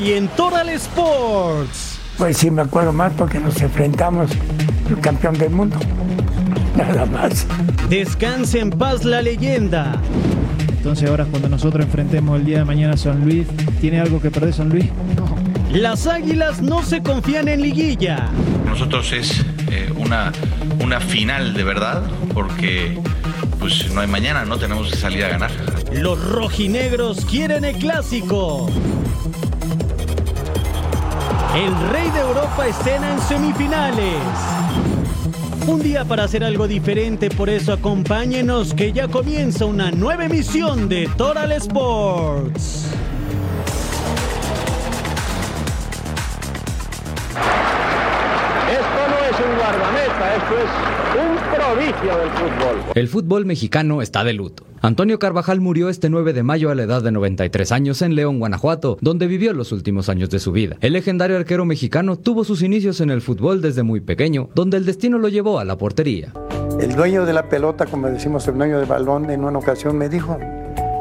Hoy en Total Sports. Pues sí, me acuerdo más porque nos enfrentamos el campeón del mundo. Nada más. Descanse en paz la leyenda. Entonces ahora cuando nosotros enfrentemos el día de mañana a San Luis, ¿tiene algo que perder San Luis? Las águilas no se confían en liguilla. Nosotros es eh, una, una final de verdad, porque pues no hay mañana, no tenemos que salir a ganar. Los rojinegros quieren el clásico. El rey de Europa escena en semifinales. Un día para hacer algo diferente, por eso acompáñenos que ya comienza una nueva emisión de Total Sports. Esto no es un guardameta, esto es un prodigio del fútbol. El fútbol mexicano está de luto. Antonio Carvajal murió este 9 de mayo a la edad de 93 años en León, Guanajuato, donde vivió los últimos años de su vida. El legendario arquero mexicano tuvo sus inicios en el fútbol desde muy pequeño, donde el destino lo llevó a la portería. El dueño de la pelota, como decimos, el dueño del balón, en una ocasión me dijo,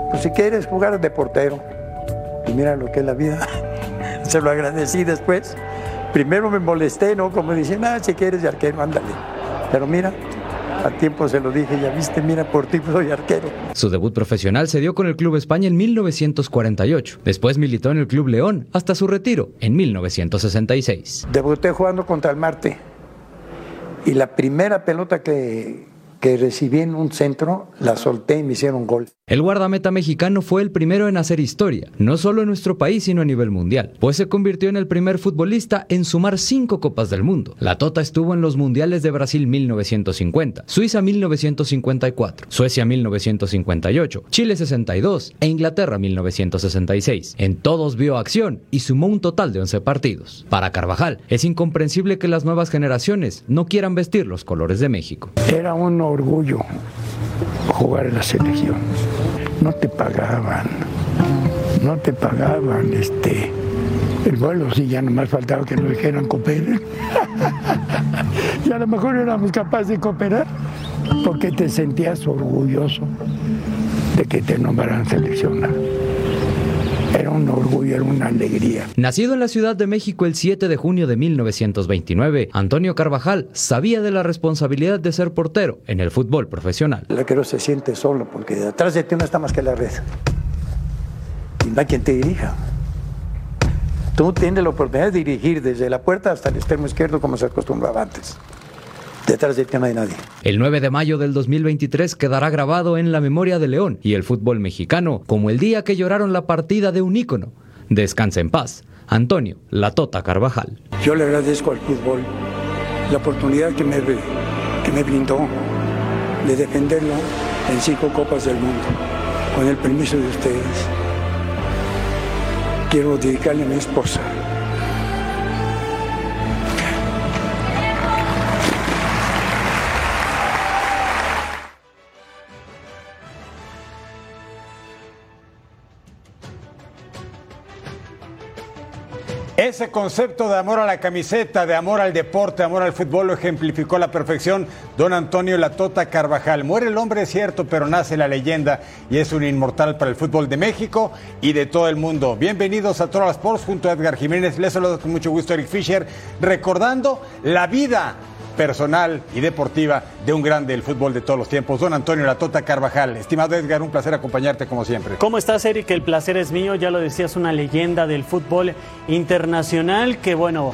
pues si quieres jugar de portero, y mira lo que es la vida, se lo agradecí después. Primero me molesté, ¿no? Como dicen, ah, si quieres de arquero, ándale. Pero mira, a tiempo se lo dije, ya viste, mira, por ti soy arquero. Su debut profesional se dio con el Club España en 1948. Después militó en el Club León hasta su retiro en 1966. Debuté jugando contra el Marte. Y la primera pelota que, que recibí en un centro, la solté y me hicieron gol. El guardameta mexicano fue el primero en hacer historia, no solo en nuestro país, sino a nivel mundial, pues se convirtió en el primer futbolista en sumar cinco Copas del Mundo. La Tota estuvo en los Mundiales de Brasil 1950, Suiza 1954, Suecia 1958, Chile 62 e Inglaterra 1966. En todos vio acción y sumó un total de 11 partidos. Para Carvajal, es incomprensible que las nuevas generaciones no quieran vestir los colores de México. Era un orgullo jugar en la selección. No te pagaban, no te pagaban este el vuelo, sí, ya nomás faltaba que nos dijeran cooperar. y a lo mejor éramos capaces de cooperar porque te sentías orgulloso de que te nombraran seleccionado. Un orgullo, era una alegría. Nacido en la Ciudad de México el 7 de junio de 1929, Antonio Carvajal sabía de la responsabilidad de ser portero en el fútbol profesional. El arquero se siente solo porque detrás de ti no está más que la red. Y no hay quien te dirija. Tú tienes la oportunidad de dirigir desde la puerta hasta el extremo izquierdo como se acostumbraba antes. Detrás de ti no hay nadie. El 9 de mayo del 2023 quedará grabado en la memoria de León y el fútbol mexicano como el día que lloraron la partida de un ícono. Descansa en paz. Antonio La Tota Carvajal. Yo le agradezco al fútbol la oportunidad que me, que me brindó de defenderlo en cinco copas del mundo, con el permiso de ustedes. Quiero dedicarle a mi esposa. Ese concepto de amor a la camiseta, de amor al deporte, de amor al fútbol lo ejemplificó a la perfección don Antonio Latota Carvajal. Muere el hombre, es cierto, pero nace la leyenda y es un inmortal para el fútbol de México y de todo el mundo. Bienvenidos a Total Sports junto a Edgar Jiménez. Les saludo con mucho gusto Eric Fisher, recordando la vida personal y deportiva de un grande del fútbol de todos los tiempos, don Antonio Latota Carvajal. Estimado Edgar, un placer acompañarte como siempre. ¿Cómo estás, Eric? El placer es mío, ya lo decías, una leyenda del fútbol internacional que, bueno,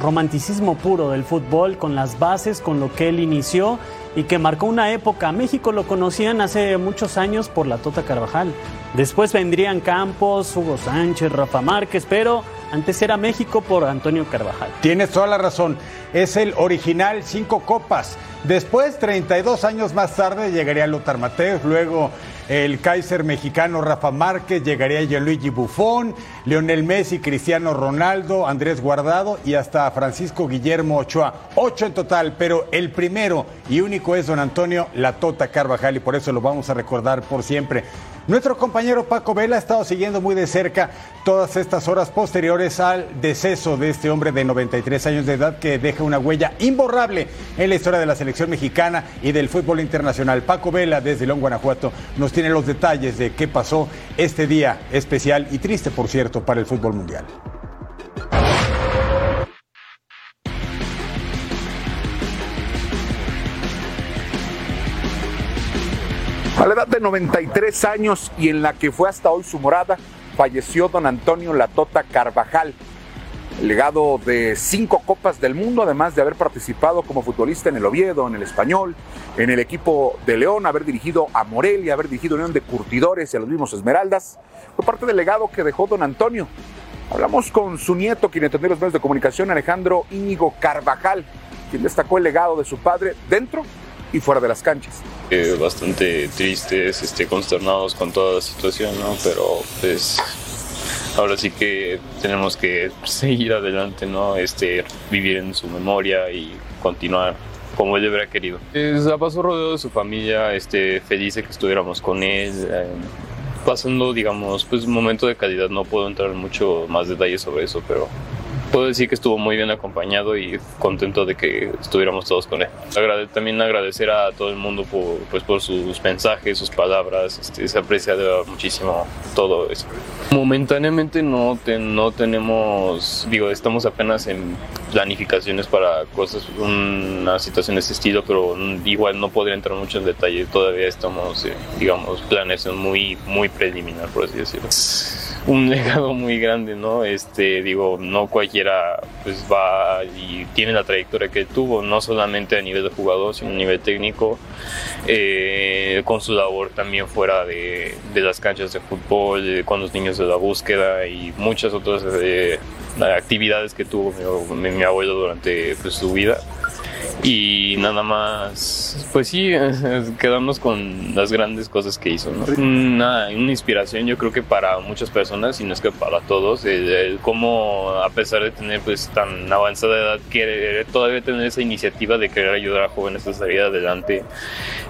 romanticismo puro del fútbol, con las bases, con lo que él inició y que marcó una época. México lo conocían hace muchos años por la Tota Carvajal. Después vendrían Campos, Hugo Sánchez, Rafa Márquez, pero Antes era México por Antonio Carvajal. Tienes toda la razón. Es el original cinco copas. Después, 32 años más tarde, llegaría Lothar Mateus, luego el Kaiser mexicano Rafa Márquez, llegaría Gianluigi Buffon, Lionel Messi, Cristiano Ronaldo, Andrés Guardado y hasta Francisco Guillermo Ochoa. Ocho en total, pero el primero y único es don Antonio Latota Carvajal y por eso lo vamos a recordar por siempre. Nuestro compañero Paco Vela ha estado siguiendo muy de cerca todas estas horas posteriores al deceso de este hombre de 93 años de edad que deja una huella imborrable en la historia de la selección mexicana y del fútbol internacional. Paco Vela desde León, Guanajuato, nos tiene los detalles de qué pasó este día especial y triste, por cierto, para el fútbol mundial. A la edad de 93 años y en la que fue hasta hoy su morada, falleció don Antonio Latota Carvajal, legado de cinco Copas del Mundo, además de haber participado como futbolista en el Oviedo, en el Español, en el equipo de León, haber dirigido a Morelia, haber dirigido a Unión de Curtidores y a los mismos Esmeraldas. Fue parte del legado que dejó don Antonio. Hablamos con su nieto, quien entendió los medios de comunicación, Alejandro Íñigo Carvajal, quien destacó el legado de su padre dentro y fuera de las canchas. Bastante tristes, este, consternados con toda la situación, ¿no? Pero pues ahora sí que tenemos que seguir adelante, ¿no? Este, vivir en su memoria y continuar como él hubiera querido. Eh, se pasó rodeado de su familia, este, feliz de que estuviéramos con él. Eh, pasando, digamos, pues un momento de calidad. No puedo entrar en mucho más detalles sobre eso, pero puedo decir que estuvo muy bien acompañado y contento de que estuviéramos todos con él. también agradecer a todo el mundo por, pues, por sus mensajes, sus palabras, este, se aprecia muchísimo todo eso. Momentáneamente no, no tenemos, digo, estamos apenas en planificaciones para cosas, una situación de este estilo, pero igual no podría entrar mucho en detalle, todavía estamos, eh, digamos, planes muy, muy preliminar, por así decirlo un legado muy grande, ¿no? Este, digo, no cualquiera pues va y tiene la trayectoria que tuvo, no solamente a nivel de jugador, sino a nivel técnico, eh, con su labor también fuera de, las canchas de fútbol, con los niños de la búsqueda y muchas otras eh, actividades que tuvo mi, abuelo durante pues, su vida y nada más, pues sí, quedamos con las grandes cosas que hizo, ¿no? Una, una inspiración yo creo que para muchas personas y no es que para todos, el, cómo a pesar de tener pues tan avanzada edad, quiere todavía tener esa iniciativa de querer ayudar a jóvenes a salir adelante,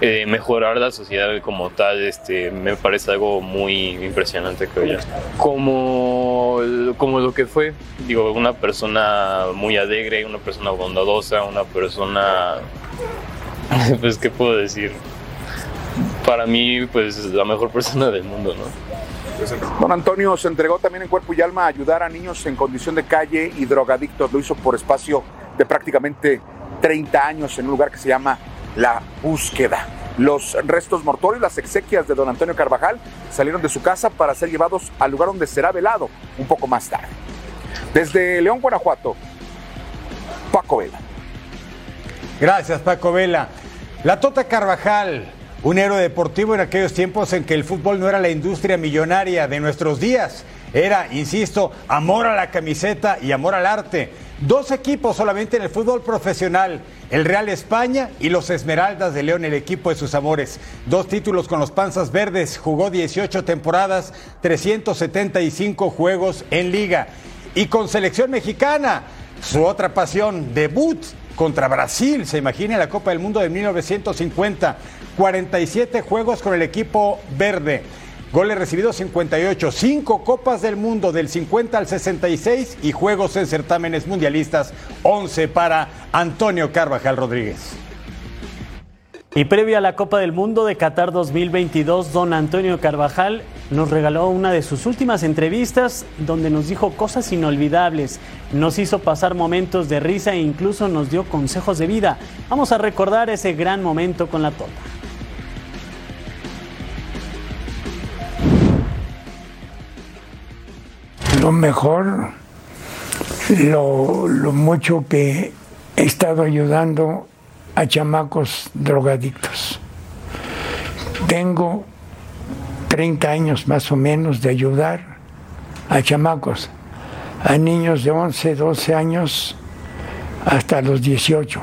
eh, mejorar la sociedad como tal, este, me parece algo muy impresionante creo yo. Como, como lo que fue, digo, una persona muy alegre, una persona bondadosa, una persona pues, ¿qué puedo decir? Para mí, pues, la mejor persona del mundo, ¿no? Don Antonio se entregó también en cuerpo y alma a ayudar a niños en condición de calle y drogadictos. Lo hizo por espacio de prácticamente 30 años en un lugar que se llama La Búsqueda. Los restos mortuorios, las exequias de don Antonio Carvajal salieron de su casa para ser llevados al lugar donde será velado un poco más tarde. Desde León, Guanajuato, Paco Vela. Gracias, Paco Vela. La Tota Carvajal, un héroe deportivo en aquellos tiempos en que el fútbol no era la industria millonaria de nuestros días. Era, insisto, amor a la camiseta y amor al arte. Dos equipos solamente en el fútbol profesional, el Real España y los Esmeraldas de León, el equipo de sus amores. Dos títulos con los Panzas Verdes, jugó 18 temporadas, 375 juegos en liga. Y con selección mexicana, su otra pasión, debut contra Brasil, se imagina la Copa del Mundo de 1950, 47 juegos con el equipo verde. Goles recibidos 58, 5 Copas del Mundo del 50 al 66 y juegos en certámenes mundialistas 11 para Antonio Carvajal Rodríguez. Y previo a la Copa del Mundo de Qatar 2022, don Antonio Carvajal nos regaló una de sus últimas entrevistas donde nos dijo cosas inolvidables, nos hizo pasar momentos de risa e incluso nos dio consejos de vida. Vamos a recordar ese gran momento con la Tota. Lo mejor, lo, lo mucho que he estado ayudando a chamacos drogadictos. Tengo 30 años más o menos de ayudar a chamacos a niños de 11, 12 años hasta los 18.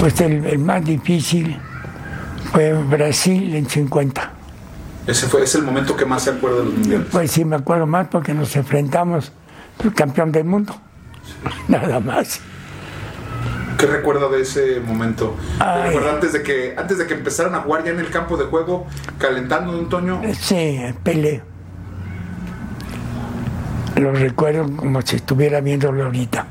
Pues el, el más difícil fue Brasil en 50. Ese fue es el momento que más se acuerda de los mundiales. Pues sí, me acuerdo más porque nos enfrentamos al campeón del mundo. Nada más. ¿Qué recuerda de ese momento? ¿Recuerda antes de que antes de que empezaran a jugar ya en el campo de juego, calentando, don Antonio? Sí, Pelé. Lo recuerdo como si estuviera viéndolo ahorita.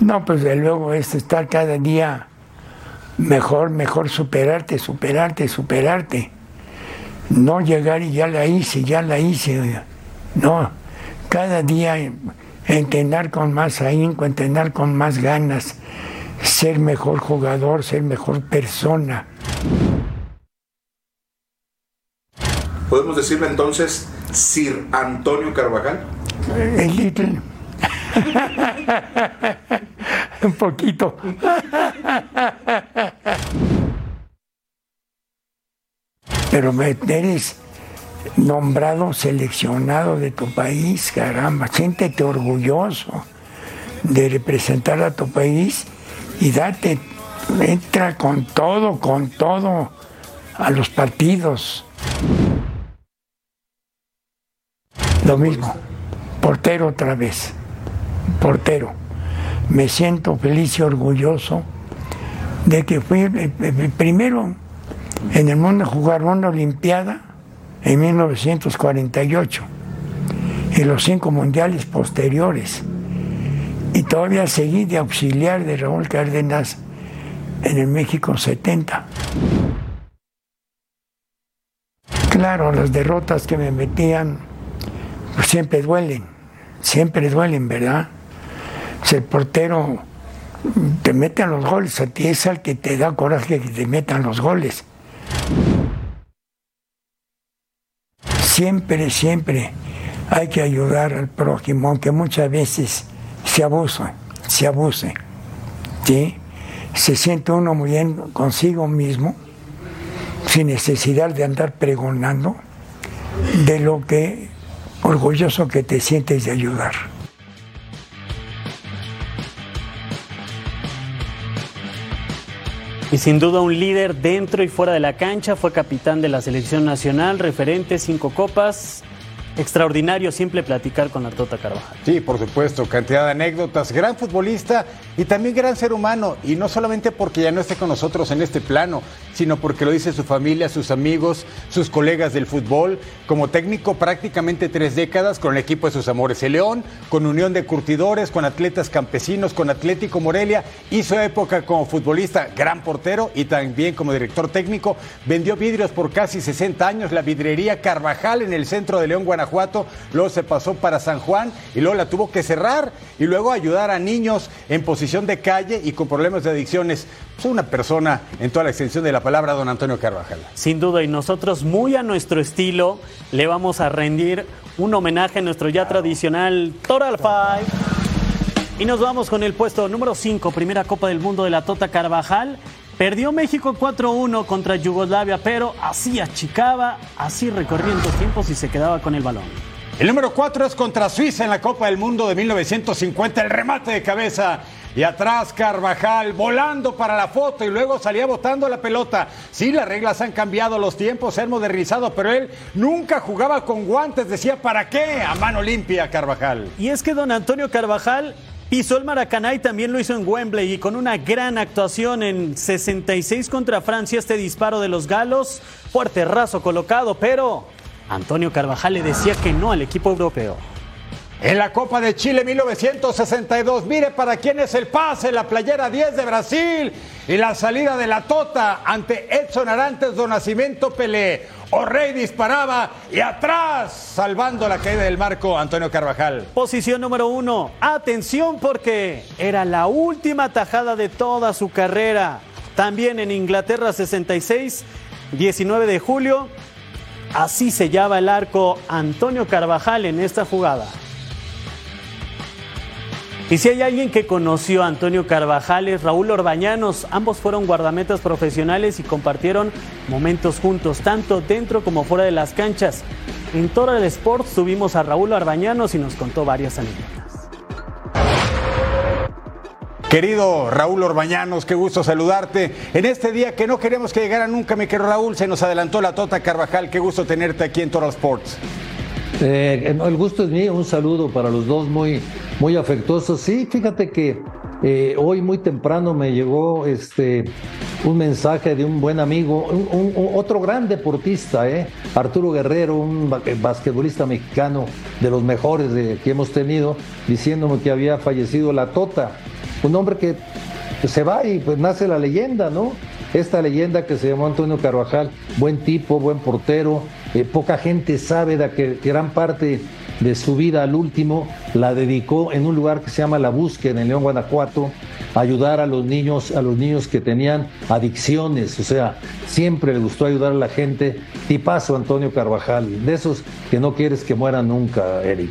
No, pues de luego es estar cada día mejor, mejor superarte, superarte, superarte. No llegar y ya la hice, ya la hice. No, cada día entrenar con más ahínco, entrenar con más ganas, ser mejor jugador, ser mejor persona. ¿Podemos decirle entonces Sir Antonio Carvajal? El Little. Un poquito. Pero me eres nombrado seleccionado de tu país, caramba, siéntete orgulloso de representar a tu país y date, entra con todo, con todo a los partidos. Lo mismo, portero otra vez, portero. Me siento feliz y orgulloso de que fui el, el- el primero en el mundo a jugar una Olimpiada en 1948 y los cinco mundiales posteriores. Y todavía seguí de auxiliar de Raúl Cárdenas en el México 70. Claro, las derrotas que me metían siempre duelen, siempre duelen, ¿verdad? Si el portero te mete los goles, a ti es al que te da coraje que te metan los goles. Siempre, siempre hay que ayudar al prójimo, aunque muchas veces se abuse, se abuse. ¿sí? Se siente uno muy bien consigo mismo, sin necesidad de andar pregonando de lo que orgulloso que te sientes de ayudar. Y sin duda un líder dentro y fuera de la cancha, fue capitán de la selección nacional, referente, cinco copas. Extraordinario siempre platicar con la Tota Carvajal. Sí, por supuesto, cantidad de anécdotas, gran futbolista y también gran ser humano, y no solamente porque ya no esté con nosotros en este plano, sino porque lo dice su familia, sus amigos, sus colegas del fútbol, como técnico prácticamente tres décadas con el equipo de sus amores, el León, con Unión de Curtidores, con Atletas Campesinos, con Atlético Morelia, hizo época como futbolista, gran portero y también como director técnico, vendió vidrios por casi 60 años, la vidrería Carvajal en el centro de León, Guanajuato, luego se pasó para San Juan y luego la tuvo que cerrar y luego ayudar a niños en posición de calle y con problemas de adicciones. Es una persona en toda la extensión de la palabra, don Antonio Carvajal. Sin duda, y nosotros muy a nuestro estilo le vamos a rendir un homenaje a nuestro ya tradicional Total Five. Y nos vamos con el puesto número 5, primera Copa del Mundo de la Tota Carvajal. Perdió México 4-1 contra Yugoslavia, pero así achicaba, así recorría en dos tiempos y se quedaba con el balón. El número 4 es contra Suiza en la Copa del Mundo de 1950, el remate de cabeza. Y atrás Carvajal volando para la foto y luego salía botando la pelota. Sí, las reglas han cambiado, los tiempos se han modernizado, pero él nunca jugaba con guantes. Decía, ¿para qué? A mano limpia, Carvajal. Y es que don Antonio Carvajal pisó el Maracaná y también lo hizo en Wembley y con una gran actuación en 66 contra Francia, este disparo de los galos, fuerte raso colocado, pero Antonio Carvajal le decía que no al equipo europeo. En la Copa de Chile 1962, mire para quién es el pase, la playera 10 de Brasil y la salida de la Tota ante Edson Arantes do Nascimento Pelé. O'Rey disparaba y atrás, salvando la caída del marco, Antonio Carvajal. Posición número uno, atención porque era la última tajada de toda su carrera. También en Inglaterra 66, 19 de julio, así sellaba el arco Antonio Carvajal en esta jugada. Y si hay alguien que conoció a Antonio Carvajal es Raúl Orbañanos. Ambos fueron guardametas profesionales y compartieron momentos juntos, tanto dentro como fuera de las canchas. En Total Sports tuvimos a Raúl Orbañanos y nos contó varias anécdotas. Querido Raúl Orbañanos, qué gusto saludarte. En este día que no queremos que llegara nunca, mi querido Raúl, se nos adelantó la Tota Carvajal. Qué gusto tenerte aquí en Total Sports. Eh, el gusto es mío, un saludo para los dos muy, muy afectuosos. Sí, fíjate que eh, hoy muy temprano me llegó este, un mensaje de un buen amigo, un, otro gran deportista, eh, Arturo Guerrero, un basquetbolista mexicano de los mejores que hemos tenido, diciéndome que había fallecido la Tota, un hombre que se va y pues nace la leyenda, ¿no? Esta leyenda que se llamó Antonio Carvajal, buen tipo, buen portero, eh, poca gente sabe de que gran parte de su vida al último la dedicó en un lugar que se llama La Búsqueda en León, Guanajuato, a ayudar a los niños, a los niños que tenían adicciones, o sea, siempre le gustó ayudar a la gente. Tipazo Antonio Carvajal, de esos que no quieres que mueran nunca, Eric.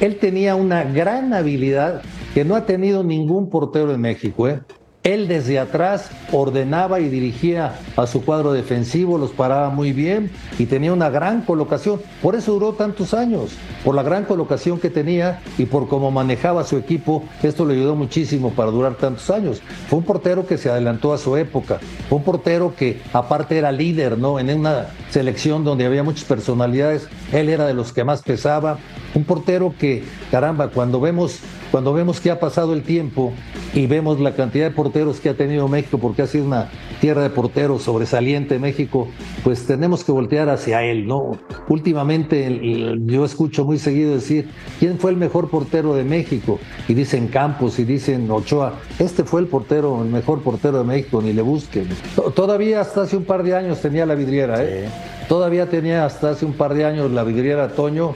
Él tenía una gran habilidad que no ha tenido ningún portero en México, ¿eh? Él desde atrás ordenaba y dirigía a su cuadro defensivo, los paraba muy bien y tenía una gran colocación. Por eso duró tantos años, por la gran colocación que tenía y por cómo manejaba su equipo. Esto le ayudó muchísimo para durar tantos años. Fue un portero que se adelantó a su época. Fue un portero que aparte era líder, ¿no? En una selección donde había muchas personalidades, él era de los que más pesaba. Un portero que, caramba, cuando vemos, cuando vemos que ha pasado el tiempo y vemos la cantidad de porteros que ha tenido México, porque ha sido una tierra de porteros sobresaliente México, pues tenemos que voltear hacia él, ¿no? Últimamente yo escucho muy seguido decir, ¿quién fue el mejor portero de México? Y dicen Campos y dicen Ochoa, este fue el portero, el mejor portero de México, ni le busquen. Todavía hasta hace un par de años tenía la vidriera, ¿eh? Todavía tenía hasta hace un par de años la vidriera Toño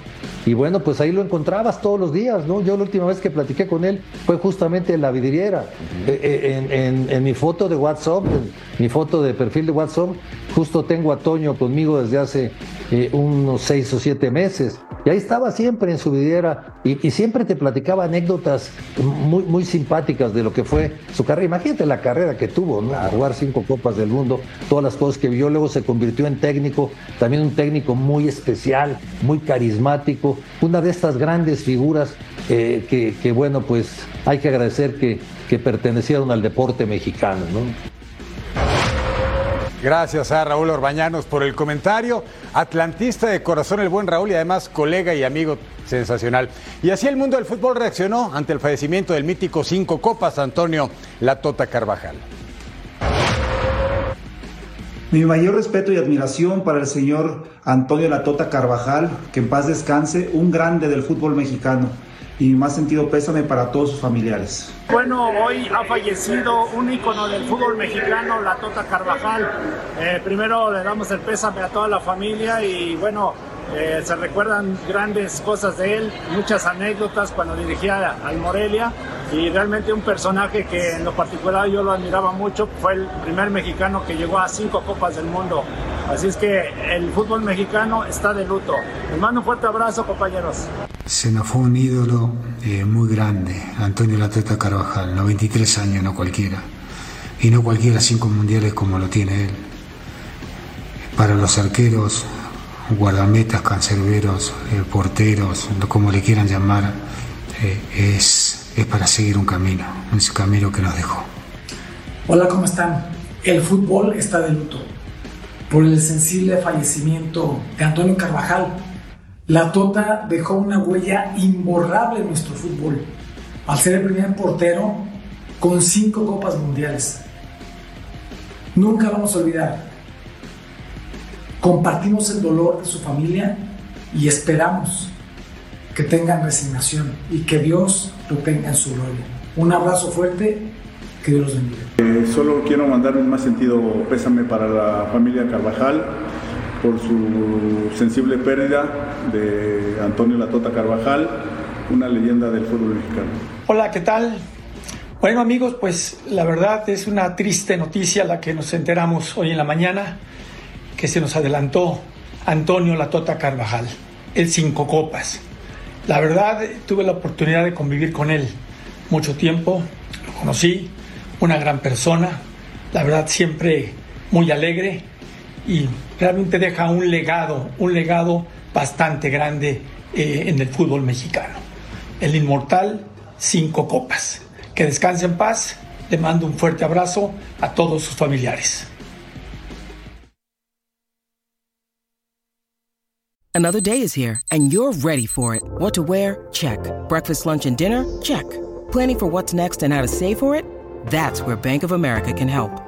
y bueno, pues ahí lo encontrabas todos los días, ¿no? Yo la última vez que platiqué con él fue justamente en la vidriera. Eh, eh, en, mi foto de WhatsApp, en mi foto de perfil de WhatsApp, justo tengo a Toño conmigo desde hace eh, unos seis o siete meses. Y ahí estaba siempre en su vidriera y, siempre te platicaba anécdotas muy, muy simpáticas de lo que fue su carrera. Imagínate la carrera que tuvo, ¿no? Jugar cinco copas del mundo, todas las cosas que vio. Luego se convirtió en técnico, también un técnico muy especial, muy carismático, una de estas grandes figuras que, que, bueno, pues hay que agradecer que, que pertenecieron al deporte mexicano, ¿no? Gracias a Raúl Orbañanos por el comentario. Atlantista de corazón el buen Raúl y además colega y amigo sensacional. Y así el mundo del fútbol reaccionó ante el fallecimiento del mítico Cinco Copas Antonio Latota Carvajal. Mi mayor respeto y admiración para el señor Antonio Latota Carvajal, que en paz descanse, un grande del fútbol mexicano y más sentido pésame para todos sus familiares. Bueno, hoy ha fallecido un ícono del fútbol mexicano, la Tota Carvajal. Eh, primero le damos el pésame a toda la familia y bueno, eh, se recuerdan grandes cosas de él, muchas anécdotas cuando dirigía al Morelia y realmente un personaje que en lo particular yo lo admiraba mucho, fue el primer mexicano que llegó a cinco copas del mundo. Así es que el fútbol mexicano está de luto. Les mando un fuerte abrazo, compañeros. Se nos fue un ídolo eh, muy grande, Antonio Lateta Carvajal, 93 años, no cualquiera. Y no cualquiera cinco mundiales como lo tiene él. Para los arqueros, guardametas, cancerberos, eh, porteros, como le quieran llamar, eh, es, es para seguir un camino, un camino que nos dejó. Hola, ¿cómo están? El fútbol está de luto por el sensible fallecimiento de Antonio Carvajal. La Tota dejó una huella imborrable en nuestro fútbol, al ser el primer portero con cinco copas mundiales. Nunca vamos a olvidar Compartimos el dolor de su familia y esperamos que tengan resignación y que Dios lo tenga en su gloria. Un abrazo fuerte, que Dios los bendiga. Eh, solo quiero mandar un más sentido pésame para la familia Carvajal por su sensible pérdida de Antonio Latota Carvajal, una leyenda del fútbol mexicano. Hola, ¿qué tal? Bueno amigos, pues la verdad es una triste noticia la que nos enteramos hoy en la mañana que se nos adelantó Antonio Latota Carvajal, el Cinco Copas. La verdad, tuve la oportunidad de convivir con él. mucho tiempo, lo conocí, una gran persona, la verdad siempre muy alegre y realmente deja un legado, un legado bastante grande eh, en el fútbol mexicano. El inmortal, cinco copas. Que descanse en paz, le mando un fuerte abrazo a todos sus familiares. Another day is here and you're ready for it. What to wear? Check. Breakfast, lunch, and dinner? Check. Planning for what's next and how to save for it? That's where Bank of America can help.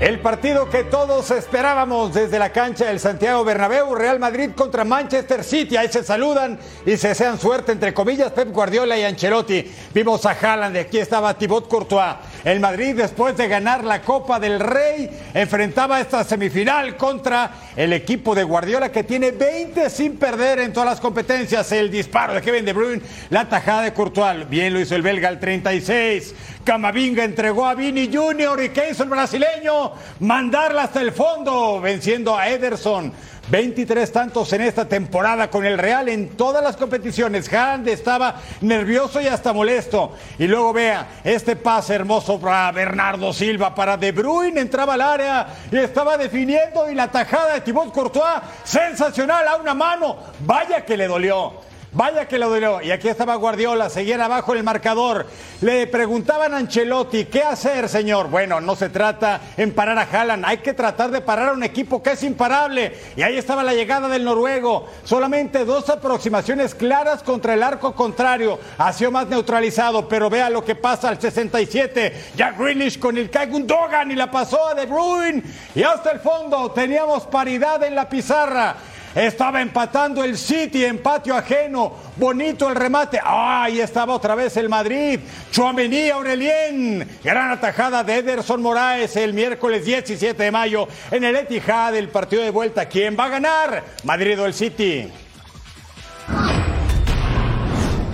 El partido que todos esperábamos desde la cancha del Santiago Bernabéu, Real Madrid contra Manchester City. Ahí se saludan y se desean suerte, entre comillas, Pep Guardiola y Ancelotti. Vimos a Haaland, aquí estaba Thibaut Courtois. El Madrid, después de ganar la Copa del Rey, enfrentaba esta semifinal contra el equipo de Guardiola, que tiene 20 sin perder en todas las competencias. El disparo de Kevin De Bruyne, la tajada de Courtois. Bien lo hizo el belga al 36. Camavinga entregó a Vini Junior y ¿qué hizo el brasileño? Mandarla hasta el fondo, venciendo a Ederson. 23 tantos en esta temporada con el Real en todas las competiciones. Haaland estaba nervioso y hasta molesto. Y luego vea este pase hermoso para Bernardo Silva, para De Bruyne, entraba al área y estaba definiendo y la tajada de Thibaut Courtois, sensacional a una mano. Vaya que le dolió. Vaya que lo dolió. Y aquí estaba Guardiola, seguían abajo el marcador. Le preguntaban a Ancelotti, ¿qué hacer, señor? Bueno, no se trata en parar a Haaland, hay que tratar de parar a un equipo que es imparable. Y ahí estaba la llegada del noruego. Solamente dos aproximaciones claras contra el arco contrario. Ha sido más neutralizado, pero vea lo que pasa al 67. Jack Grealish con el Gundogan y la pasó a De Bruyne. Y hasta el fondo teníamos paridad en la pizarra. Estaba empatando el City en patio ajeno. Bonito el remate. ahí estaba otra vez el Madrid. Chouameni Aurelien. Gran atajada de Ederson Moraes el miércoles 17 de mayo en el Etihad, el partido de vuelta. ¿Quién va a ganar? ¿Madrid o el City?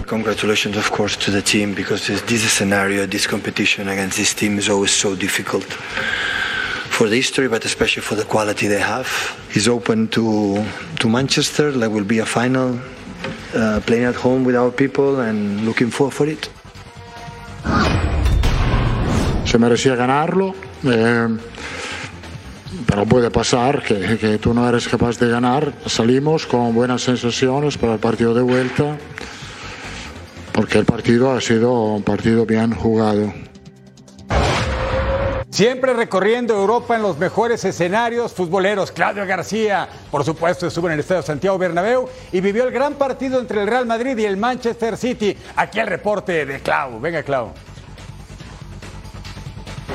Congratulations, of course, to the team because this, this scenario, this competition against this team is always so difficult. For the history, but especially for the quality they have. He's open to to Manchester. There will be a final, uh, playing at home with our people, and looking forward for it. Se merecía ganarlo. Eh, pero puede pasar que, que, tú no eres capaz de ganar. Salimos con buenas sensaciones para el partido de vuelta, porque el partido ha sido un partido bien jugado. Siempre recorriendo Europa en los mejores escenarios futboleros. Claudio García, por supuesto, estuvo en el Estadio Santiago Bernabéu y vivió el gran partido entre el Real Madrid y el Manchester City. Aquí el reporte de Clau. Venga, Clau.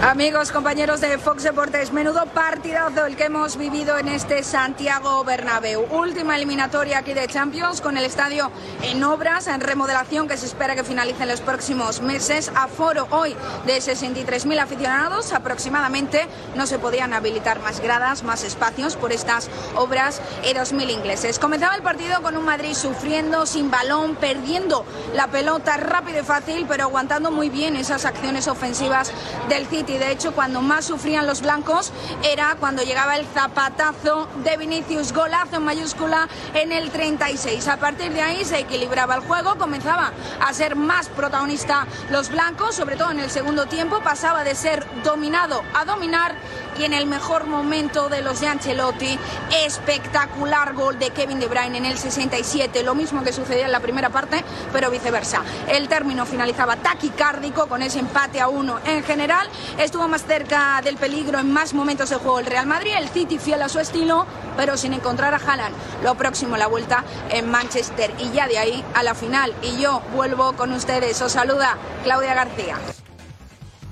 Amigos, compañeros de Fox Deportes, menudo partidazo el que hemos vivido en este Santiago Bernabéu. Última eliminatoria aquí de Champions con el estadio en obras, en remodelación que se espera que finalice en los próximos meses. Aforo hoy de 63.000 aficionados aproximadamente. No se podían habilitar más gradas, más espacios por estas obras y 2.000 ingleses. Comenzaba el partido con un Madrid sufriendo, sin balón, perdiendo la pelota rápido y fácil, pero aguantando muy bien esas acciones ofensivas del City y de hecho cuando más sufrían los blancos era cuando llegaba el zapatazo de Vinicius, golazo en mayúscula en el 36. A partir de ahí se equilibraba el juego, comenzaba a ser más protagonista los blancos, sobre todo en el segundo tiempo, pasaba de ser dominado a dominar y en el mejor momento de los de Ancelotti, espectacular gol de Kevin De Bruyne en el 67, lo mismo que sucedía en la primera parte, pero viceversa. El término finalizaba taquicárdico con ese empate a uno en general, estuvo más cerca del peligro en más momentos de juego el Real Madrid, el City fiel a su estilo, pero sin encontrar a Haaland. Lo próximo la vuelta en Manchester y ya de ahí a la final. Y yo vuelvo con ustedes. Os saluda Claudia García.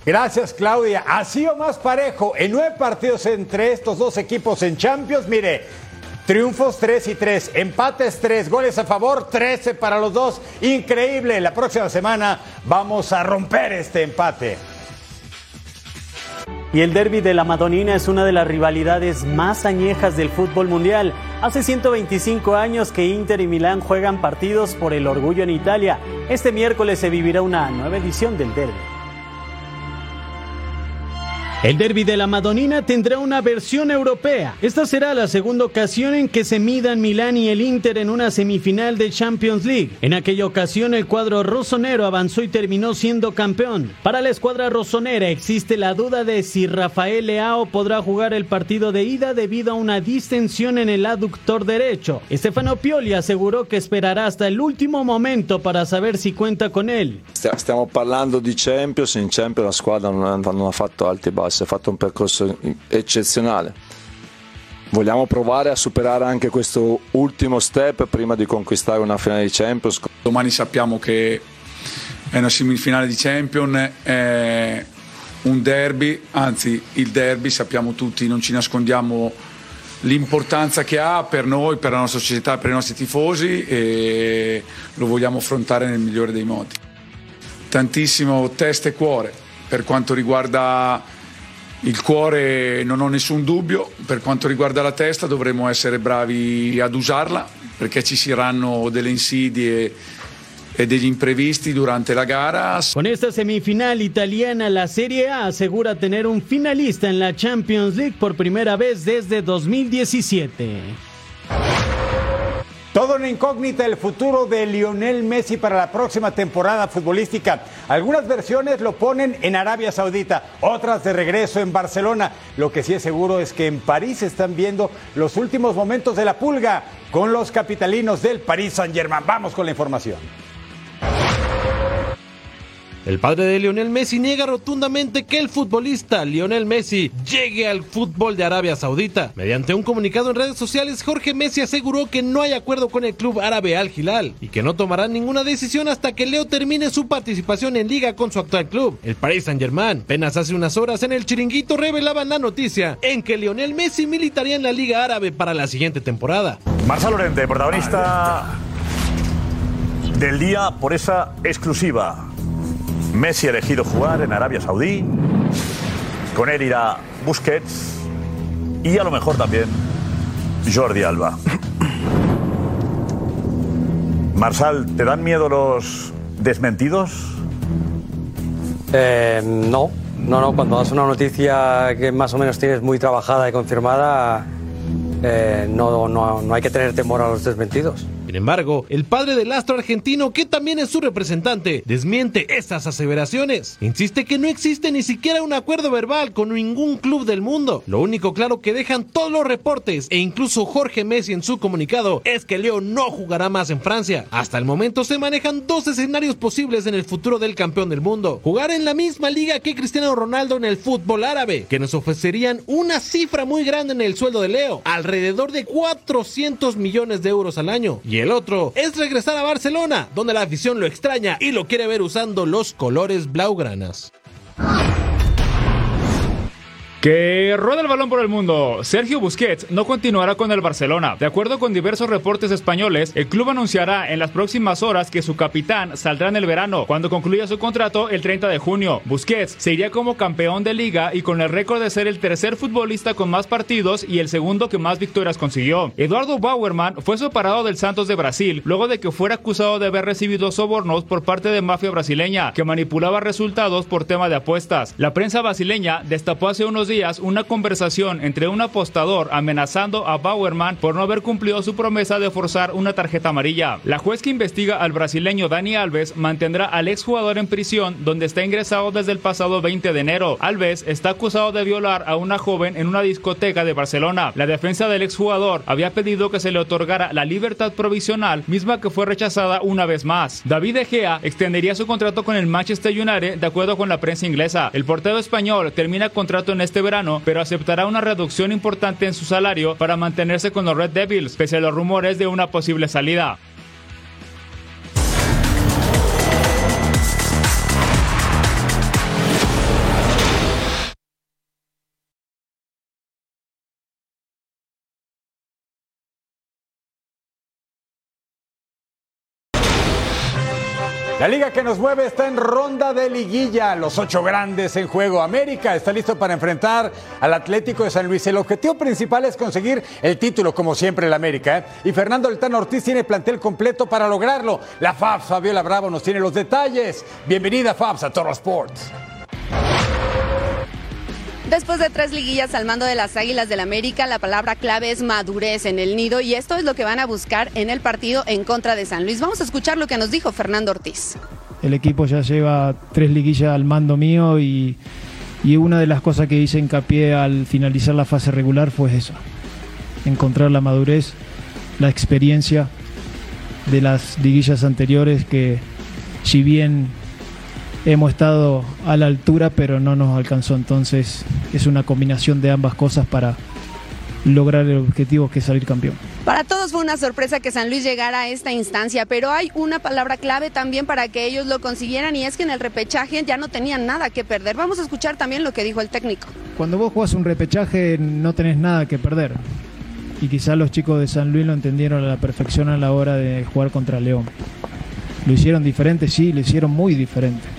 Gracias, Claudia. Ha sido más parejo en nueve partidos entre estos dos equipos en Champions. Mire, triunfos 3 y 3, empates 3, goles a favor 13 para los dos. Increíble. La próxima semana vamos a romper este empate. Y el derby de la Madonina es una de las rivalidades más añejas del fútbol mundial. Hace 125 años que Inter y Milán juegan partidos por el orgullo en Italia. Este miércoles se vivirá una nueva edición del derby. El derby de la Madonina tendrá una versión europea. Esta será la segunda ocasión en que se midan Milán y el Inter en una semifinal de Champions League. En aquella ocasión el cuadro rosonero avanzó y terminó siendo campeón. Para la escuadra rosonera existe la duda de si Rafael Leao podrá jugar el partido de ida debido a una distensión en el aductor derecho. Stefano Pioli aseguró que esperará hasta el último momento para saber si cuenta con él. Stiamo parlando di Champions, in Champions la squadra non ha, fatto alti bassi ha fatto un percorso eccezionale. Vogliamo provare a superare anche questo ultimo step prima di conquistare una finale di Champions. Domani sappiamo che è una semifinale di Champions, è un derby, anzi il derby sappiamo tutti, non ci nascondiamo l'importanza che ha per noi, per la nostra società, per i nostri tifosi e lo vogliamo affrontare nel migliore dei modi. Tantissimo testa e cuore per quanto riguarda il cuore non ho nessun dubbio, per quanto riguarda la testa dovremo essere bravi ad usarla perché ci saranno delle insidie e degli imprevisti durante la gara. Con esta semifinal italiana, la Serie A asegura tener un finalista en la Champions League por primera vez desde 2017. Todo una incógnita el futuro de Lionel Messi para la próxima temporada futbolística. Algunas versiones lo ponen en Arabia Saudita, otras de regreso en Barcelona. Lo que sí es seguro es que en París están viendo los últimos momentos de la pulga con los capitalinos del Paris Saint-Germain. Vamos con la información. El padre de Lionel Messi niega rotundamente que el futbolista Lionel Messi llegue al fútbol de Arabia Saudita. Mediante un comunicado en redes sociales, Jorge Messi aseguró que no hay acuerdo con el club árabe Al Hilal y que no tomará ninguna decisión hasta que Leo termine su participación en liga con su actual club, el Paris Saint-Germain. Apenas hace unas horas en el chiringuito revelaban la noticia en que Lionel Messi militaría en la liga árabe para la siguiente temporada. Marcelo Lorente, protagonista del día por esa exclusiva. Messi ha elegido jugar en Arabia Saudí. Con él irá Busquets y a lo mejor también Jordi Alba. Marsal, ¿te dan miedo los desmentidos? Eh, no, no, no. Cuando das una noticia que más o menos tienes muy trabajada y confirmada, eh, no, no, no hay que tener temor a los desmentidos. Sin embargo, el padre del astro argentino, que también es su representante, desmiente estas aseveraciones. Insiste que no existe ni siquiera un acuerdo verbal con ningún club del mundo. Lo único claro que dejan todos los reportes e incluso Jorge Messi en su comunicado es que Leo no jugará más en Francia. Hasta el momento se manejan dos escenarios posibles en el futuro del campeón del mundo. Jugar en la misma liga que Cristiano Ronaldo en el fútbol árabe, que nos ofrecerían una cifra muy grande en el sueldo de Leo, alrededor de 400 millones de euros al año. El otro es regresar a Barcelona, donde la afición lo extraña y lo quiere ver usando los colores blaugranas. Que rueda el balón por el mundo. Sergio Busquets no continuará con el Barcelona. De acuerdo con diversos reportes españoles, el club anunciará en las próximas horas que su capitán saldrá en el verano, cuando concluya su contrato el 30 de junio. Busquets se iría como campeón de liga y con el récord de ser el tercer futbolista con más partidos y el segundo que más victorias consiguió. Eduardo Bauerman fue separado del Santos de Brasil luego de que fuera acusado de haber recibido sobornos por parte de mafia brasileña que manipulaba resultados por tema de apuestas. La prensa brasileña destapó hace unos días una conversación entre un apostador amenazando a Bauerman por no haber cumplido su promesa de forzar una tarjeta amarilla. La juez que investiga al brasileño Dani Alves mantendrá al exjugador en prisión donde está ingresado desde el pasado 20 de enero. Alves está acusado de violar a una joven en una discoteca de Barcelona. La defensa del exjugador había pedido que se le otorgara la libertad provisional, misma que fue rechazada una vez más. David Egea extendería su contrato con el Manchester United de acuerdo con la prensa inglesa. El portero español termina contrato en este verano, pero aceptará una reducción importante en su salario para mantenerse con los Red Devils, pese a los rumores de una posible salida. La liga que nos mueve está en ronda de liguilla. Los ocho grandes en juego. América está listo para enfrentar al Atlético de San Luis. El objetivo principal es conseguir el título, como siempre el América. ¿eh? Y Fernando Altano Ortiz tiene plantel completo para lograrlo. La FABS, Fabiola Bravo, nos tiene los detalles. Bienvenida, FABS, a Toro Sports. Después de tres liguillas al mando de las Águilas del América, la palabra clave es madurez en el nido y esto es lo que van a buscar en el partido en contra de San Luis. Vamos a escuchar lo que nos dijo Fernando Ortiz. El equipo ya lleva tres liguillas al mando mío y, y una de las cosas que hice hincapié al finalizar la fase regular fue eso, encontrar la madurez, la experiencia de las liguillas anteriores que si bien hemos estado a la altura, pero no nos alcanzó. Entonces es una combinación de ambas cosas para lograr el objetivo que es salir campeón. Para todos fue una sorpresa que San Luis llegara a esta instancia, pero hay una palabra clave también para que ellos lo consiguieran y es que en el repechaje ya no tenían nada que perder. Vamos a escuchar también lo que dijo el técnico. Cuando vos jugás un repechaje no tenés nada que perder. Y quizás los chicos de San Luis lo entendieron a la perfección a la hora de jugar contra León. Lo hicieron diferente, sí, lo hicieron muy diferente.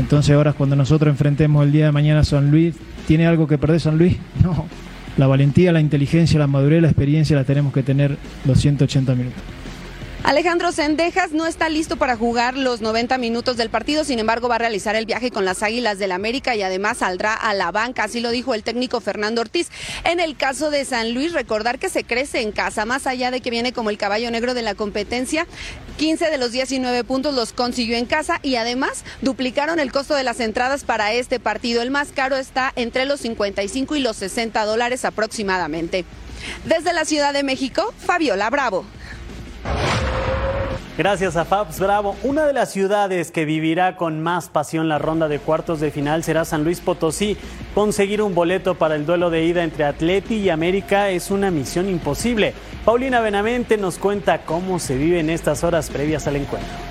Entonces ahora cuando nosotros enfrentemos el día de mañana a San Luis, ¿tiene algo que perder San Luis? No. La valentía, la inteligencia, la madurez, la experiencia la tenemos que tener los 180 minutos. Alejandro Sendejas no está listo para jugar los 90 minutos del partido, sin embargo va a realizar el viaje con las Águilas del América y además saldrá a la banca, así lo dijo el técnico Fernando Ortiz. En el caso de San Luis, recordar que se crece en casa, más allá de que viene como el caballo negro de la competencia, 15 de los 19 puntos los consiguió en casa y además duplicaron el costo de las entradas para este partido. El más caro está entre los 55 y los 60 dólares aproximadamente. Desde la Ciudad de México, Fabiola Bravo. Gracias a Fabs Bravo. Una de las ciudades que vivirá con más pasión la ronda de cuartos de final será San Luis Potosí. Conseguir un boleto para el duelo de ida entre Atleti y América es una misión imposible. Paulina Benavente nos cuenta cómo se vive en estas horas previas al encuentro.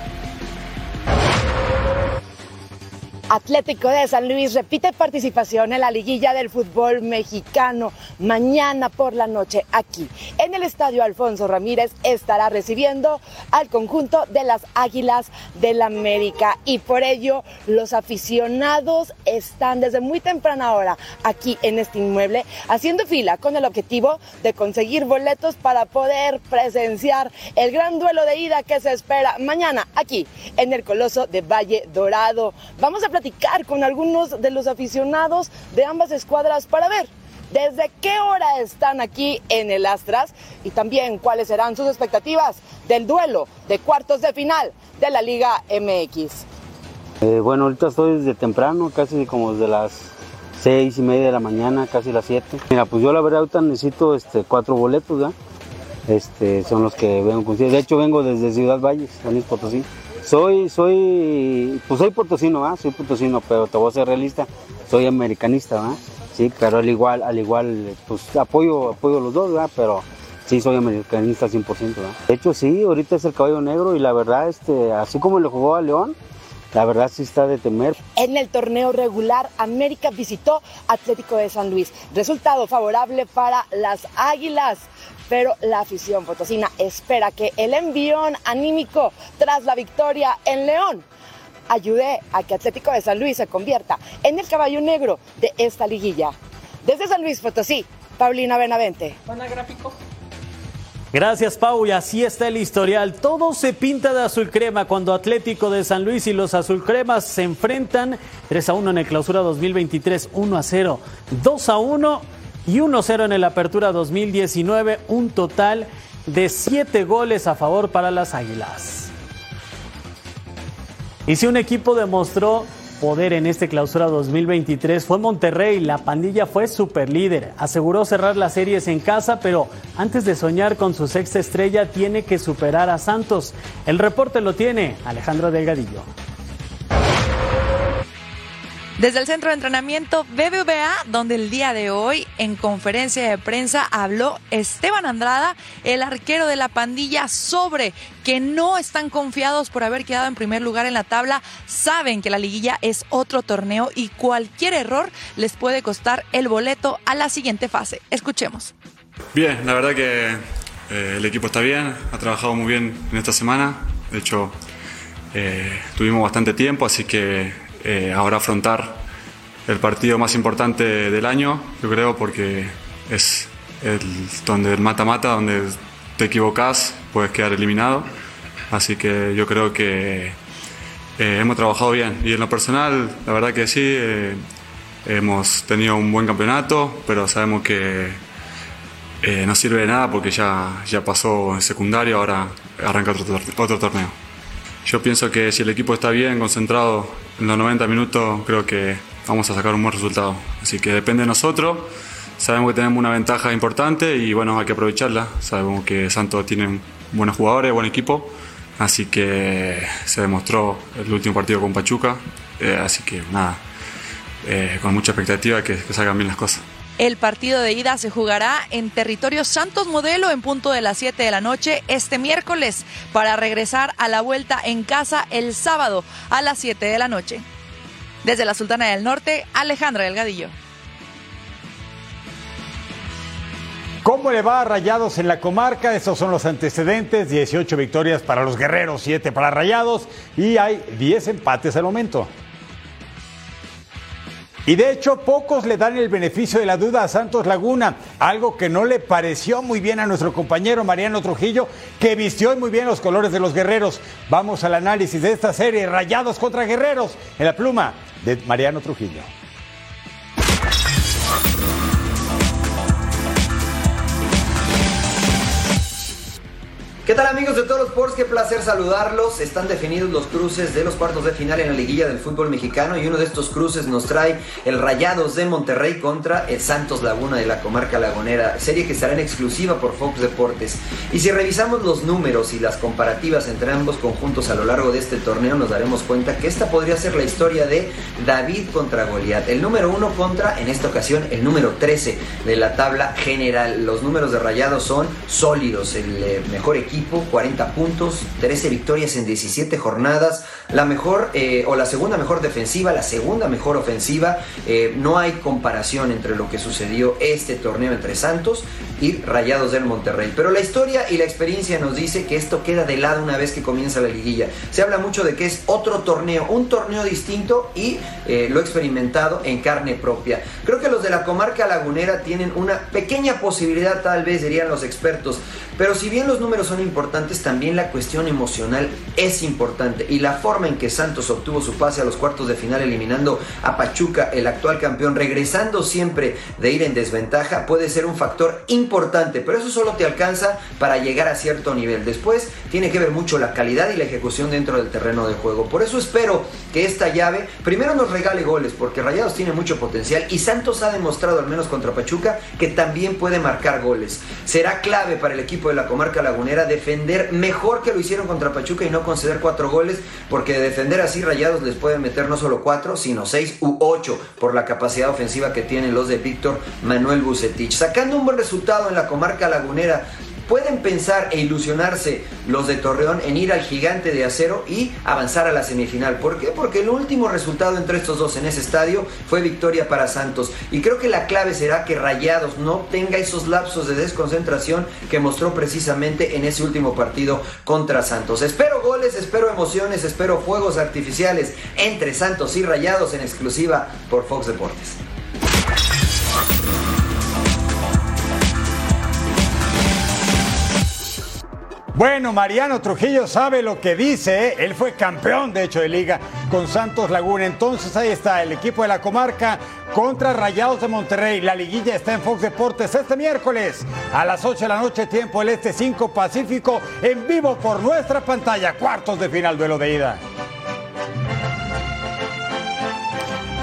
Atlético de San Luis repite participación en la liguilla del fútbol mexicano. Mañana por la noche aquí en el estadio Alfonso Ramírez estará recibiendo al conjunto de las Águilas del América y por ello los aficionados están desde muy temprana hora aquí en este inmueble haciendo fila con el objetivo de conseguir boletos para poder presenciar el gran duelo de ida que se espera mañana aquí en el Coloso de Valle Dorado. Vamos a platicar con algunos de los aficionados de ambas escuadras para ver desde qué hora están aquí en el Astras y también cuáles serán sus expectativas del duelo de cuartos de final de la Liga MX. Eh, bueno, ahorita estoy desde temprano, casi como desde las seis y media de la mañana, casi las siete. Mira, pues yo la verdad ahorita necesito este, cuatro boletos. Este, son los que vengo con De hecho vengo desde Ciudad Valles, San Luis Potosí. Soy, soy, pues soy potosino, ¿ah? Soy potosino, pero te voy a ser realista, soy americanista, ¿ah? Sí, pero al igual, al igual, pues apoyo, apoyo los dos, ¿verdad? Pero sí soy americanista 100%, ¿verdad? De hecho, sí, ahorita es el caballo negro y la verdad, este, así como le jugó a León, la verdad sí está de temer. En el torneo regular, América visitó Atlético de San Luis. Resultado favorable para las Águilas pero la afición potosina espera que el envión anímico tras la victoria en León ayude a que Atlético de San Luis se convierta en el caballo negro de esta liguilla. Desde San Luis Potosí, Paulina Benavente. Buena gráfico. Gracias, Pau. Y así está el historial. Todo se pinta de azul crema cuando Atlético de San Luis y los azul cremas se enfrentan 3 a 1 en el clausura 2023, 1 a 0, 2 a 1 y 1-0 en el Apertura 2019, un total de 7 goles a favor para las Águilas. Y si un equipo demostró poder en este clausura 2023 fue Monterrey, la pandilla fue super líder, aseguró cerrar las series en casa, pero antes de soñar con su sexta estrella tiene que superar a Santos. El reporte lo tiene Alejandro Delgadillo. Desde el centro de entrenamiento BBVA, donde el día de hoy en conferencia de prensa habló Esteban Andrada, el arquero de la pandilla, sobre que no están confiados por haber quedado en primer lugar en la tabla, saben que la liguilla es otro torneo y cualquier error les puede costar el boleto a la siguiente fase. Escuchemos. Bien, la verdad que eh, el equipo está bien, ha trabajado muy bien en esta semana, de hecho eh, tuvimos bastante tiempo, así que eh, ahora afrontar el partido más importante del año, yo creo, porque es el, donde el mata-mata, donde te equivocas, puedes quedar eliminado. Así que yo creo que eh, hemos trabajado bien. Y en lo personal, la verdad que sí, eh, hemos tenido un buen campeonato, pero sabemos que eh, no sirve de nada porque ya, ya pasó en secundario, ahora arranca otro, otro torneo. Yo pienso que si el equipo está bien, concentrado en los 90 minutos, creo que vamos a sacar un buen resultado. Así que depende de nosotros. Sabemos que tenemos una ventaja importante y bueno, hay que aprovecharla. Sabemos que Santos tiene buenos jugadores, buen equipo. Así que se demostró el último partido con Pachuca. Eh, así que nada, eh, con mucha expectativa que, que salgan bien las cosas. El partido de ida se jugará en territorio Santos Modelo en punto de las 7 de la noche este miércoles para regresar a la vuelta en casa el sábado a las 7 de la noche. Desde la Sultana del Norte, Alejandra Delgadillo. ¿Cómo le va a Rayados en la comarca? Estos son los antecedentes, 18 victorias para los guerreros, 7 para Rayados y hay 10 empates al momento. Y de hecho, pocos le dan el beneficio de la duda a Santos Laguna, algo que no le pareció muy bien a nuestro compañero Mariano Trujillo, que vistió muy bien los colores de los guerreros. Vamos al análisis de esta serie, Rayados contra Guerreros, en la pluma de Mariano Trujillo. ¿Qué tal amigos de todos los sports? Qué placer saludarlos. Están definidos los cruces de los cuartos de final en la liguilla del fútbol mexicano y uno de estos cruces nos trae el Rayados de Monterrey contra el Santos Laguna de la comarca lagunera, serie que estará en exclusiva por Fox Deportes. Y si revisamos los números y las comparativas entre ambos conjuntos a lo largo de este torneo, nos daremos cuenta que esta podría ser la historia de David contra Goliat. El número uno contra, en esta ocasión, el número 13 de la tabla general. Los números de Rayados son sólidos, el eh, mejor equipo 40 puntos, 13 victorias en 17 jornadas, la mejor eh, o la segunda mejor defensiva, la segunda mejor ofensiva. Eh, no hay comparación entre lo que sucedió este torneo entre Santos y Rayados del Monterrey. Pero la historia y la experiencia nos dice que esto queda de lado una vez que comienza la liguilla. Se habla mucho de que es otro torneo, un torneo distinto y eh, lo experimentado en carne propia. Creo que los de la comarca lagunera tienen una pequeña posibilidad, tal vez dirían los expertos. Pero si bien los números son importantes, también la cuestión emocional es importante. Y la forma en que Santos obtuvo su pase a los cuartos de final eliminando a Pachuca, el actual campeón, regresando siempre de ir en desventaja, puede ser un factor importante. Pero eso solo te alcanza para llegar a cierto nivel. Después tiene que ver mucho la calidad y la ejecución dentro del terreno de juego. Por eso espero que esta llave primero nos regale goles, porque Rayados tiene mucho potencial y Santos ha demostrado, al menos contra Pachuca, que también puede marcar goles. Será clave para el equipo de la comarca lagunera defender mejor que lo hicieron contra Pachuca y no conceder cuatro goles, porque de defender así Rayados les pueden meter no solo cuatro, sino seis u ocho por la capacidad ofensiva que tienen los de Víctor Manuel Bucetich. Sacando un buen resultado en la comarca lagunera, pueden pensar e ilusionarse los de Torreón en ir al gigante de acero y avanzar a la semifinal. ¿Por qué? Porque el último resultado entre estos dos en ese estadio fue victoria para Santos. Y creo que la clave será que Rayados no tenga esos lapsos de desconcentración que mostró precisamente en ese último partido contra Santos. Espero goles, espero emociones, espero fuegos artificiales entre Santos y Rayados en exclusiva por Fox Deportes. Bueno, Mariano Trujillo sabe lo que dice. Él fue campeón, de hecho, de liga con Santos Laguna. Entonces ahí está el equipo de la comarca contra Rayados de Monterrey. La liguilla está en Fox Deportes este miércoles a las 8 de la noche, tiempo el Este 5 Pacífico, en vivo por nuestra pantalla. Cuartos de final, duelo de ida.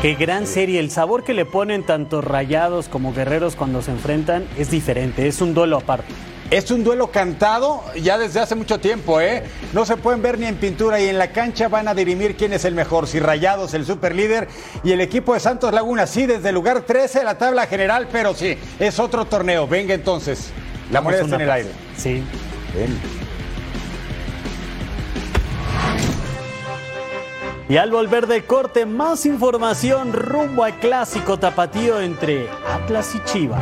Qué gran serie. El sabor que le ponen tanto rayados como guerreros cuando se enfrentan es diferente. Es un duelo aparte. Es un duelo cantado ya desde hace mucho tiempo, ¿eh? No se pueden ver ni en pintura y en la cancha van a dirimir quién es el mejor. Si Rayados, el superlíder, y el equipo de Santos Laguna, sí, desde el lugar 13 de la tabla general, pero sí, es otro torneo. Venga entonces, la moneda está en el aire. Sí. Ven. Y al volver de corte, más información rumbo al clásico tapatío entre Atlas y Chivas.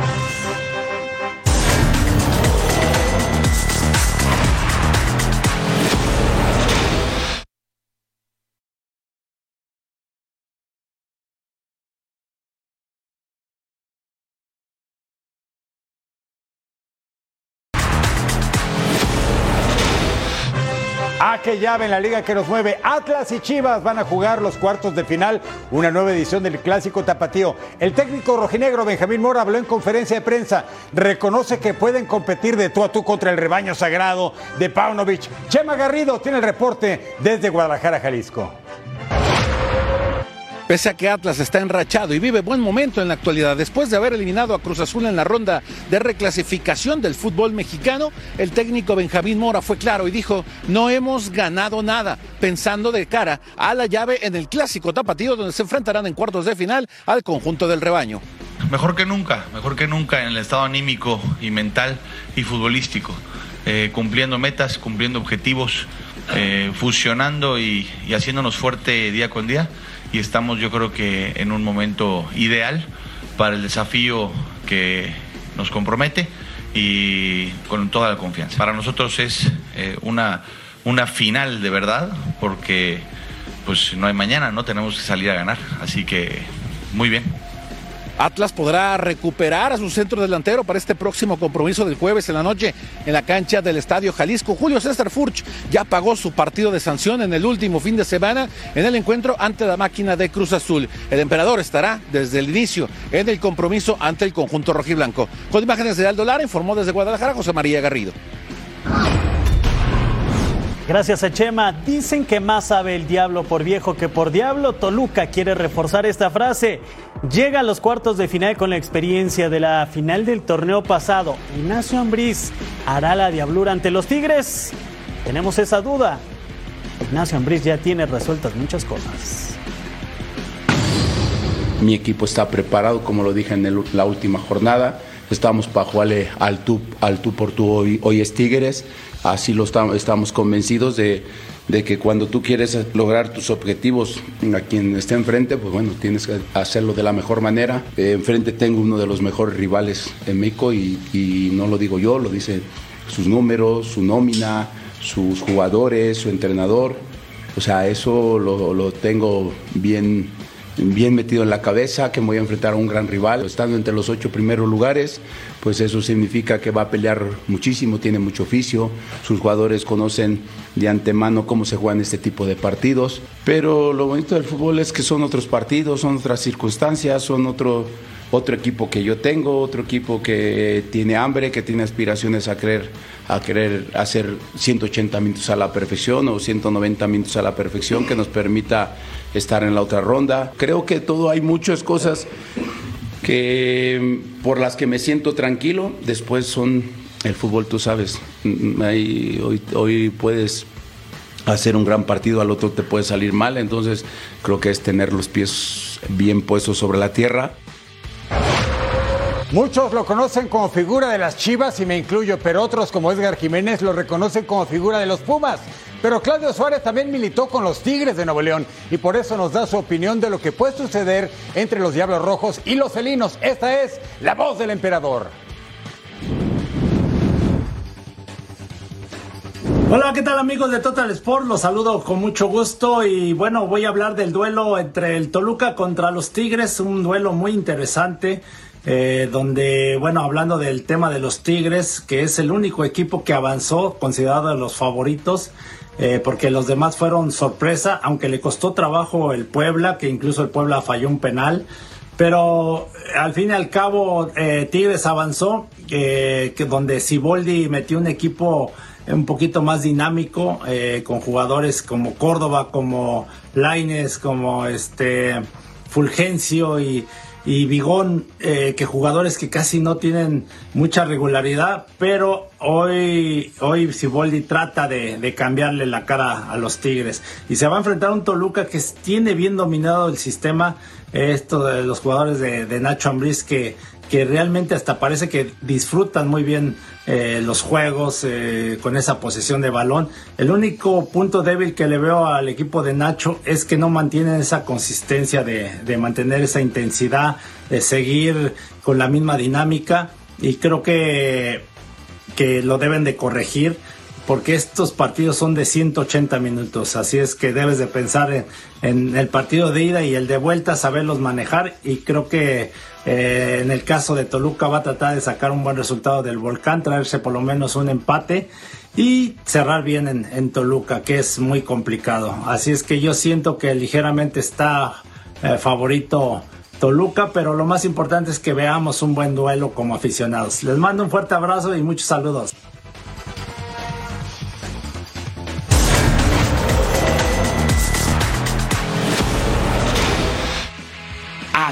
¿A qué llave en la liga que nos mueve? Atlas y Chivas van a jugar los cuartos de final, una nueva edición del clásico tapatío. El técnico rojinegro Benjamín Mora habló en conferencia de prensa. Reconoce que pueden competir de tú a tú contra el rebaño sagrado de Paunovic. Chema Garrido tiene el reporte desde Guadalajara, Jalisco. Pese a que Atlas está enrachado y vive buen momento en la actualidad, después de haber eliminado a Cruz Azul en la ronda de reclasificación del fútbol mexicano, el técnico Benjamín Mora fue claro y dijo, no hemos ganado nada, pensando de cara a la llave en el clásico tapatío donde se enfrentarán en cuartos de final al conjunto del rebaño. Mejor que nunca, mejor que nunca en el estado anímico y mental y futbolístico, eh, cumpliendo metas, cumpliendo objetivos, eh, fusionando y, y haciéndonos fuerte día con día y estamos yo creo que en un momento ideal para el desafío que nos compromete y con toda la confianza. Para nosotros es eh, una, una final de verdad porque pues no hay mañana, no tenemos que salir a ganar, así que muy bien. Atlas podrá recuperar a su centro delantero para este próximo compromiso del jueves en la noche en la cancha del Estadio Jalisco. Julio César Furch ya pagó su partido de sanción en el último fin de semana en el encuentro ante la máquina de Cruz Azul. El emperador estará desde el inicio en el compromiso ante el conjunto rojiblanco. Con imágenes de Aldo Lara informó desde Guadalajara José María Garrido. Gracias a Chema. Dicen que más sabe el diablo por viejo que por diablo. Toluca quiere reforzar esta frase. Llega a los cuartos de final con la experiencia de la final del torneo pasado. Ignacio Ambriz hará la diablura ante los Tigres. Tenemos esa duda. Ignacio Ambriz ya tiene resueltas muchas cosas. Mi equipo está preparado, como lo dije en la última jornada. Estamos para jugarle al tú, al tú por tú hoy es Tigres. Así lo estamos, convencidos de, de que cuando tú quieres lograr tus objetivos a quien esté enfrente, pues bueno, tienes que hacerlo de la mejor manera. Eh, enfrente tengo uno de los mejores rivales en México y, y no lo digo yo, lo dicen sus números, su nómina, sus jugadores, su entrenador. O sea, eso lo, lo tengo bien, bien metido en la cabeza, que me voy a enfrentar a un gran rival. Estando entre los ocho primeros lugares, pues eso significa que va a pelear muchísimo, tiene mucho oficio, sus jugadores conocen de antemano cómo se juegan este tipo de partidos. Pero lo bonito del fútbol es que son otros partidos, son otras circunstancias, son otro, otro equipo que yo tengo, otro equipo que tiene hambre, que tiene aspiraciones a querer, a querer hacer 180 minutos a la perfección o 190 minutos a la perfección que nos permita estar en la otra ronda. Creo que todo hay muchas cosas que por las que me siento tranquilo, después son el fútbol, tú sabes, mm, hoy, hoy puedes hacer un gran partido, al otro te puede salir mal, entonces creo que es tener los pies bien puestos sobre la tierra. Muchos lo conocen como figura de las Chivas y me incluyo, pero otros como Edgar Jiménez lo reconocen como figura de los Pumas. Pero Claudio Suárez también militó con los Tigres de Nuevo León y por eso nos da su opinión de lo que puede suceder entre los Diablos Rojos y los felinos. Esta es la voz del emperador. Hola, ¿qué tal amigos de Total Sport? Los saludo con mucho gusto y bueno, voy a hablar del duelo entre el Toluca contra los Tigres, un duelo muy interesante. eh, donde, bueno, hablando del tema de los Tigres, que es el único equipo que avanzó, considerado de los favoritos, eh, porque los demás fueron sorpresa, aunque le costó trabajo el Puebla, que incluso el Puebla falló un penal. Pero al fin y al cabo, eh, Tigres avanzó, eh, que donde Siboldi metió un equipo un poquito más dinámico, eh, con jugadores como Córdoba, como Laines, como este Fulgencio y, y Vigón, eh, que jugadores que casi no tienen mucha regularidad, pero hoy, hoy Siboldi trata de, de cambiarle la cara a los Tigres. Y se va a enfrentar a un Toluca que tiene bien dominado el sistema, esto de los jugadores de, de Nacho Ambriz que, que realmente hasta parece que disfrutan muy bien eh, los juegos eh, con esa posesión de balón. El único punto débil que le veo al equipo de Nacho es que no mantienen esa consistencia de, de mantener esa intensidad, de seguir con la misma dinámica y creo que, que lo deben de corregir porque estos partidos son de 180 minutos, así es que debes de pensar en, el partido de ida y el de vuelta, saberlos manejar y creo que eh, en el caso de Toluca va a tratar de sacar un buen resultado del volcán, traerse por lo menos un empate y cerrar bien en, en Toluca, que es muy complicado. Así es que yo siento que ligeramente está eh, favorito Toluca, pero lo más importante es que veamos un buen duelo como aficionados. Les mando un fuerte abrazo y muchos saludos.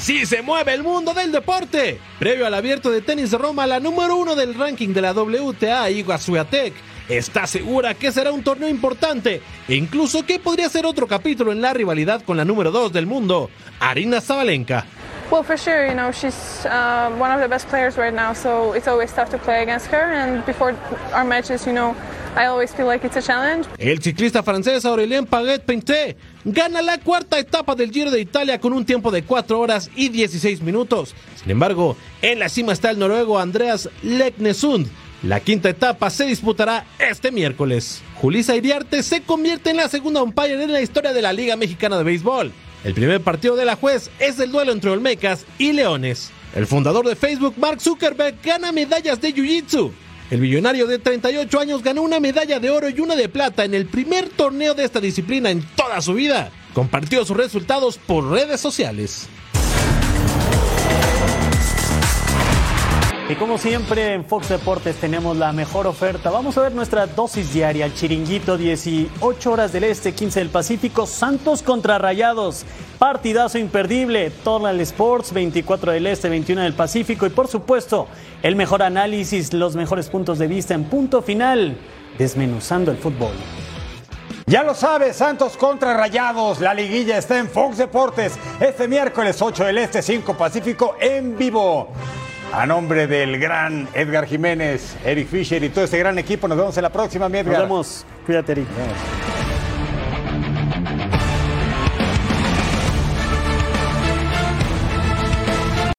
Así se mueve el mundo del deporte. Previo al abierto de tenis de Roma, la número uno del ranking de la WTA, Swiatek, está segura que será un torneo importante e incluso que podría ser otro capítulo en la rivalidad con la número 2 del mundo, Arina Zabalenka. Well, for sure, you know, she's uh, one of the best players right now, so it's always tough to play against her. And before our matches, you know, I always feel like it's a challenge. El ciclista francés Aurélien Paget-Pinté gana la cuarta etapa del Giro de Italia con un tiempo de 4 horas y 16 minutos. Sin embargo, en la cima está el noruego Andreas Leknesund. La quinta etapa se disputará este miércoles. Julisa Iriarte se convierte en la segunda umpire en la historia de la Liga Mexicana de Béisbol. El primer partido de la juez es el duelo entre Olmecas y Leones. El fundador de Facebook, Mark Zuckerberg, gana medallas de Jiu-Jitsu. El millonario de 38 años ganó una medalla de oro y una de plata en el primer torneo de esta disciplina en toda su vida. Compartió sus resultados por redes sociales. Y como siempre en Fox Deportes tenemos la mejor oferta. Vamos a ver nuestra dosis diaria. El chiringuito 18 horas del Este, 15 del Pacífico. Santos contra Rayados. Partidazo imperdible. Total Sports 24 del Este, 21 del Pacífico. Y por supuesto el mejor análisis, los mejores puntos de vista en punto final. Desmenuzando el fútbol. Ya lo sabes, Santos contra Rayados. La liguilla está en Fox Deportes este miércoles 8 del Este, 5 Pacífico en vivo. A nombre del gran Edgar Jiménez, Eric Fisher y todo este gran equipo, nos vemos en la próxima, mi Edgar. Nos vemos. Cuídate, Eric.